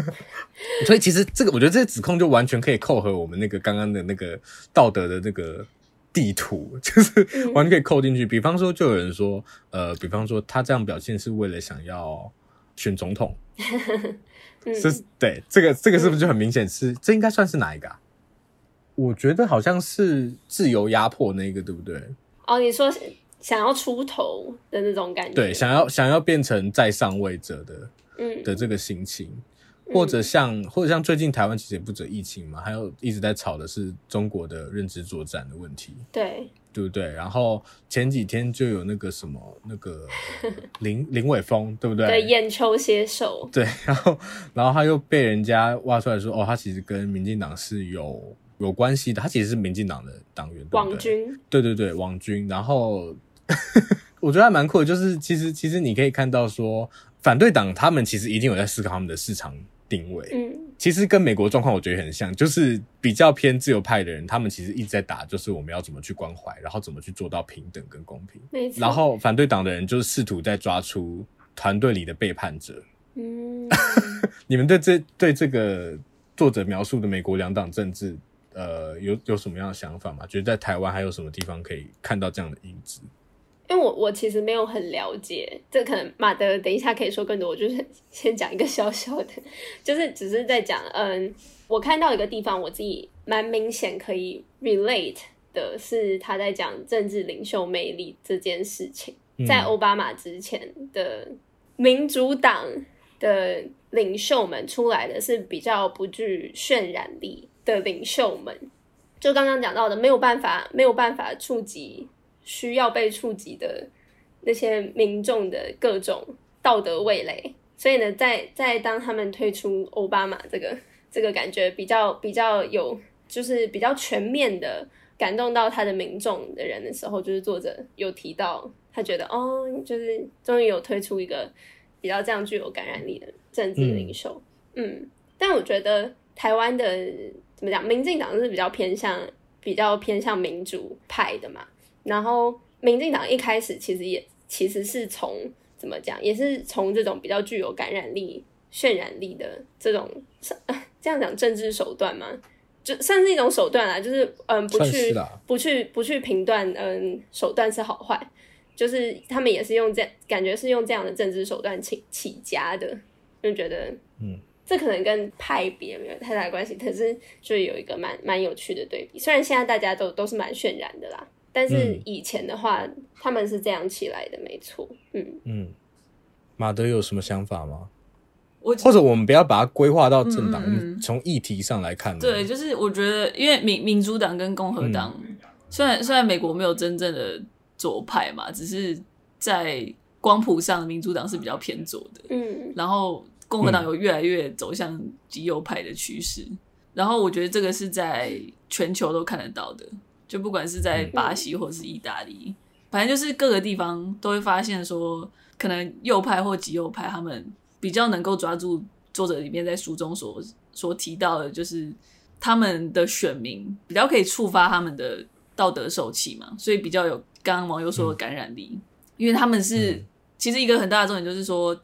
所以其实这个我觉得这些指控就完全可以扣合我们那个刚刚的那个道德的那个地图，就是完全可以扣进去。比方说，就有人说，呃，比方说他这样表现是为了想要选总统，是，对，这个这个是不是就很明显是？这应该算是哪一个啊？我觉得好像是自由压迫那个，对不对？哦，你说。想要出头的那种感觉，对，想要想要变成在上位者的，嗯，的这个心情，或者像或者像最近台湾其实也不止疫情嘛，还有一直在吵的是中国的认知作战的问题，对，对不对？然后前几天就有那个什么那个 林林伟峰，对不对？对，眼球写手，对，然后然后他又被人家挖出来说，哦，他其实跟民进党是有有关系的，他其实是民进党的党员，对不对？网军，对对对，网军，然后。我觉得还蛮酷的，就是其实其实你可以看到说，反对党他们其实一定有在思考他们的市场定位。嗯，其实跟美国状况我觉得很像，就是比较偏自由派的人，他们其实一直在打，就是我们要怎么去关怀，然后怎么去做到平等跟公平。没错。然后反对党的人就是试图在抓出团队里的背叛者。嗯，你们对这对这个作者描述的美国两党政治，呃，有有什么样的想法吗？觉得在台湾还有什么地方可以看到这样的影子？因为我我其实没有很了解，这可能马德等一下可以说更多。我就是 先讲一个小小的，就是只是在讲，嗯，我看到一个地方，我自己蛮明显可以 relate 的是他在讲政治领袖魅力这件事情。在奥巴马之前的民主党的领袖们出来的是比较不具渲染力的领袖们，就刚刚讲到的，没有办法，没有办法触及。需要被触及的那些民众的各种道德味蕾，所以呢，在在当他们推出奥巴马这个这个感觉比较比较有，就是比较全面的感动到他的民众的人的时候，就是作者有提到，他觉得哦，就是终于有推出一个比较这样具有感染力的政治领袖，嗯，嗯，但我觉得台湾的怎么讲，民进党是比较偏向比较偏向民主派的嘛。然后，民进党一开始其实也其实是从怎么讲，也是从这种比较具有感染力、渲染力的这种 这样讲政治手段嘛，就算是一种手段啦。就是嗯，不去不去不去评断嗯手段是好坏，就是他们也是用这样感觉是用这样的政治手段起起家的，就觉得嗯，这可能跟派别没有太大关系，可是就有一个蛮蛮有趣的对比。虽然现在大家都都是蛮渲染的啦。但是以前的话，嗯、他们是这样起来的，没错。嗯嗯，马德有什么想法吗？我或者我们不要把它规划到政党，从、嗯、议题上来看。对，就是我觉得，因为民民主党跟共和党，嗯、虽然虽然美国没有真正的左派嘛，只是在光谱上，民主党是比较偏左的。嗯，然后共和党有越来越走向极右派的趋势。嗯、然后我觉得这个是在全球都看得到的。就不管是在巴西或者是意大利，嗯、反正就是各个地方都会发现说，可能右派或极右派他们比较能够抓住作者里面在书中所所提到的，就是他们的选民比较可以触发他们的道德受气嘛，所以比较有刚刚网友说的感染力，嗯、因为他们是、嗯、其实一个很大的重点就是说，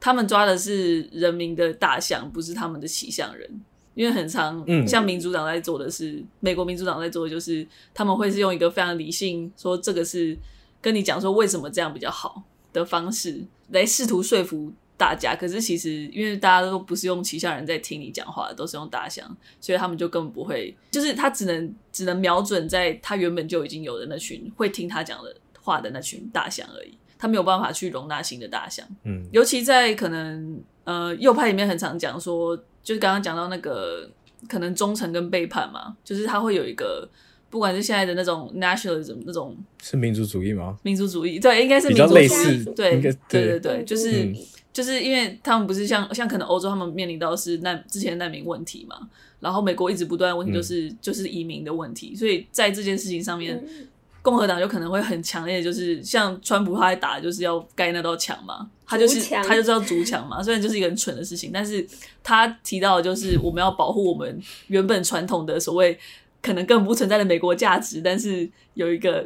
他们抓的是人民的大象，不是他们的骑象人。因为很常，像民主党在做的是，嗯、美国民主党在做的就是，他们会是用一个非常理性，说这个是跟你讲说为什么这样比较好的方式来试图说服大家。可是其实，因为大家都不是用旗下人在听你讲话，都是用大象，所以他们就根本不会，就是他只能只能瞄准在他原本就已经有的那群会听他讲的话的那群大象而已，他没有办法去容纳新的大象。嗯，尤其在可能呃右派里面很常讲说。就是刚刚讲到那个可能忠诚跟背叛嘛，就是他会有一个，不管是现在的那种 nationalism 那种是民族主义吗？民族主义对，应该是民族主义，比较类似，对对对对，就是、嗯、就是因为他们不是像像可能欧洲他们面临到是难之前的难民问题嘛，然后美国一直不断的问题就是、嗯、就是移民的问题，所以在这件事情上面。嗯共和党就可能会很强烈，就是像川普他在打，就是要盖那道墙嘛，他就是他就是要筑墙嘛。虽然就是一个很蠢的事情，但是他提到的就是我们要保护我们原本传统的所谓可能根本不存在的美国价值，但是有一个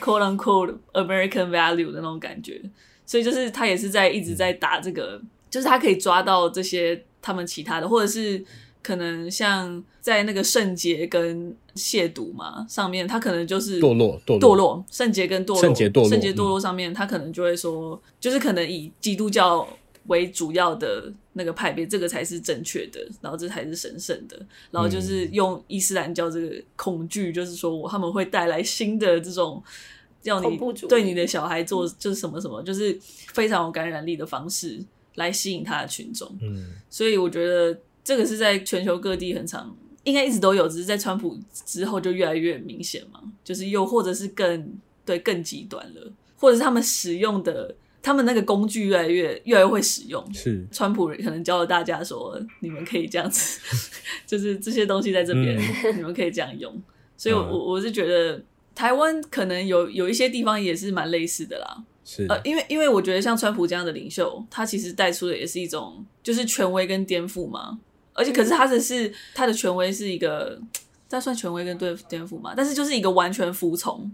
quote unquote American value 的那种感觉。所以就是他也是在一直在打这个，就是他可以抓到这些他们其他的，或者是。可能像在那个圣洁跟亵渎嘛上面，他可能就是堕落，堕落，堕落，圣洁跟堕落，圣洁堕落，圣洁堕落上面，他可能就会说，就是可能以基督教为主要的那个派别，这个才是正确的，然后这才是神圣的，然后就是用伊斯兰教这个恐惧，就是说我他们会带来新的这种要你对你的小孩做就是什么什么，就是非常有感染力的方式来吸引他的群众。嗯，所以我觉得。这个是在全球各地很常，应该一直都有，只是在川普之后就越来越明显嘛。就是又或者是更对更极端了，或者是他们使用的他们那个工具越来越越来越会使用。是川普可能教了大家说，你们可以这样子，就是这些东西在这边，嗯、你们可以这样用。所以我，我我是觉得台湾可能有有一些地方也是蛮类似的啦。是呃，因为因为我觉得像川普这样的领袖，他其实带出的也是一种就是权威跟颠覆嘛。而且可是他的是他的权威是一个，这算权威跟对颠覆嘛？但是就是一个完全服从。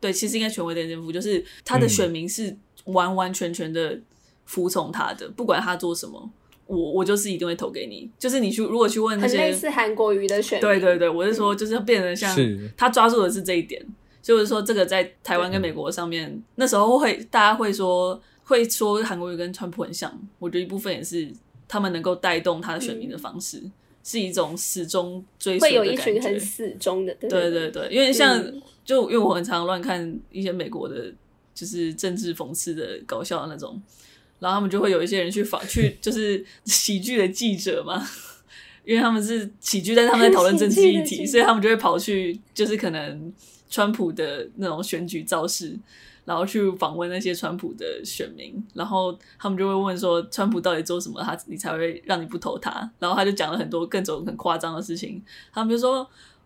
对，其实应该权威跟颠覆，就是他的选民是完完全全的服从他的，嗯、不管他做什么，我我就是一定会投给你。就是你去如果去问那些很类似韩国瑜的选民，对对对，我是说就是变成像他抓住的是这一点。就是说，这个在台湾跟美国上面，嗯、那时候会大家会说会说韩国瑜跟川普很像。我觉得一部分也是他们能够带动他的选民的方式，嗯、是一种始终追随的感觉。会有一群很死忠的，对对对，对，因为像、嗯、就因为我很常乱看一些美国的，就是政治讽刺的搞笑的那种，然后他们就会有一些人去访 去就是喜剧的记者嘛，因为他们是喜剧，但是他们在讨论政治议题，所以他们就会跑去就是可能。川普的那种选举造势，然后去访问那些川普的选民，然后他们就会问说：“川普到底做什么，他你才会让你不投他？”然后他就讲了很多各种很夸张的事情。他们就说：“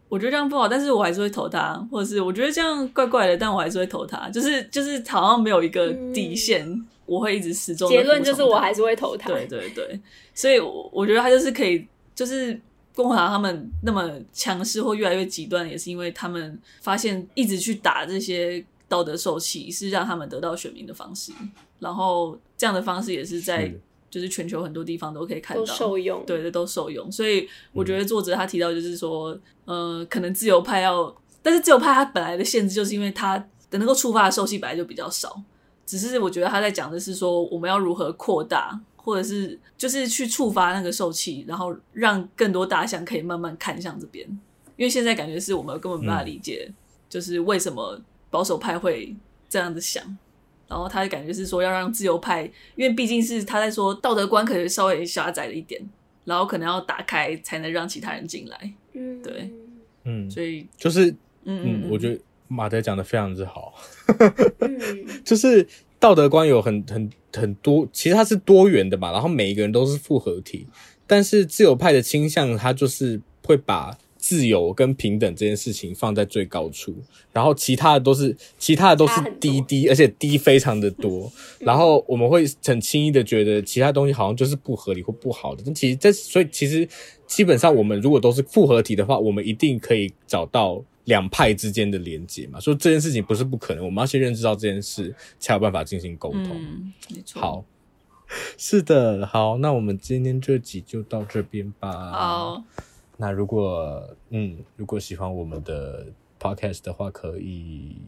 我觉得这样不好，但是我还是会投他，或者是我觉得这样怪怪的，但我还是会投他。”就是就是好像没有一个底线，嗯、我会一直始终。结论就是我还是会投他。对对对，所以我我觉得他就是可以，就是。共和党他们那么强势或越来越极端，也是因为他们发现一直去打这些道德受气是让他们得到选民的方式，然后这样的方式也是在就是全球很多地方都可以看到，都受用，对的都受用。所以我觉得作者他提到就是说，嗯、呃，可能自由派要，但是自由派他本来的限制就是因为他的能够触发的受气本来就比较少，只是我觉得他在讲的是说我们要如何扩大。或者是就是去触发那个受气，然后让更多大象可以慢慢看向这边，因为现在感觉是我们根本没办法理解，就是为什么保守派会这样子想，然后他的感觉是说要让自由派，因为毕竟是他在说道德观可能稍微狭窄了一点，然后可能要打开才能让其他人进来，嗯，对，嗯，所以就是，嗯嗯，嗯，我觉得马德讲的非常之好，就是。道德观有很很很多，其实它是多元的嘛，然后每一个人都是复合体，但是自由派的倾向，它就是会把自由跟平等这件事情放在最高处，然后其他的都是其他的都是低低，而且低非常的多，然后我们会很轻易的觉得其他东西好像就是不合理或不好的，但其实这所以其实基本上我们如果都是复合体的话，我们一定可以找到。两派之间的连接嘛，所以这件事情不是不可能，我们要先认知到这件事，才有办法进行沟通。嗯，好，是的，好，那我们今天这集就到这边吧。好，那如果嗯，如果喜欢我们的 podcast 的话，可以，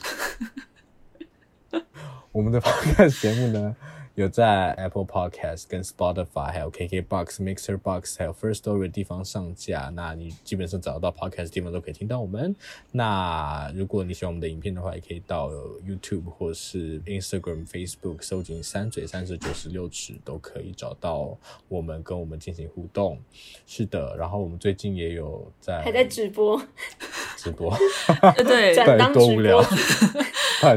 我们的 podcast 节目呢？有在 Apple Podcast、跟 Spotify、还有 KKBox、Mixer Box、还有 First Story 的地方上架。那你基本上找得到 Podcast 地方都可以听到我们。那如果你喜欢我们的影片的话，也可以到 YouTube 或是 Instagram、Facebook 搜寻“三嘴三十九十六尺”，都可以找到我们，跟我们进行互动。是的，然后我们最近也有在还在直播，直播 对，转当直播。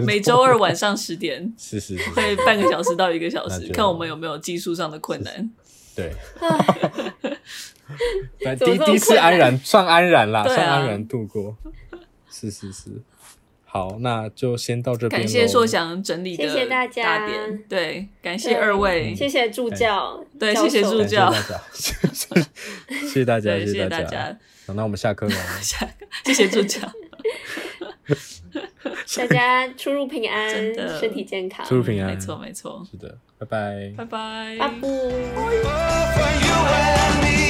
每周二晚上十点，是是是，会半个小时到一个小时，看我们有没有技术上的困难。对，第第一次安然算安然啦，算安然度过。是是是，好，那就先到这边。感谢硕翔整理的，谢谢大家。对，感谢二位，谢谢助教，对，谢谢助教，谢谢大家，谢谢大家。好，那我们下课了，下课，谢谢助教。大家出入平安，身体健康，出入平安，没错没错，是的，拜拜，拜拜，拜拜。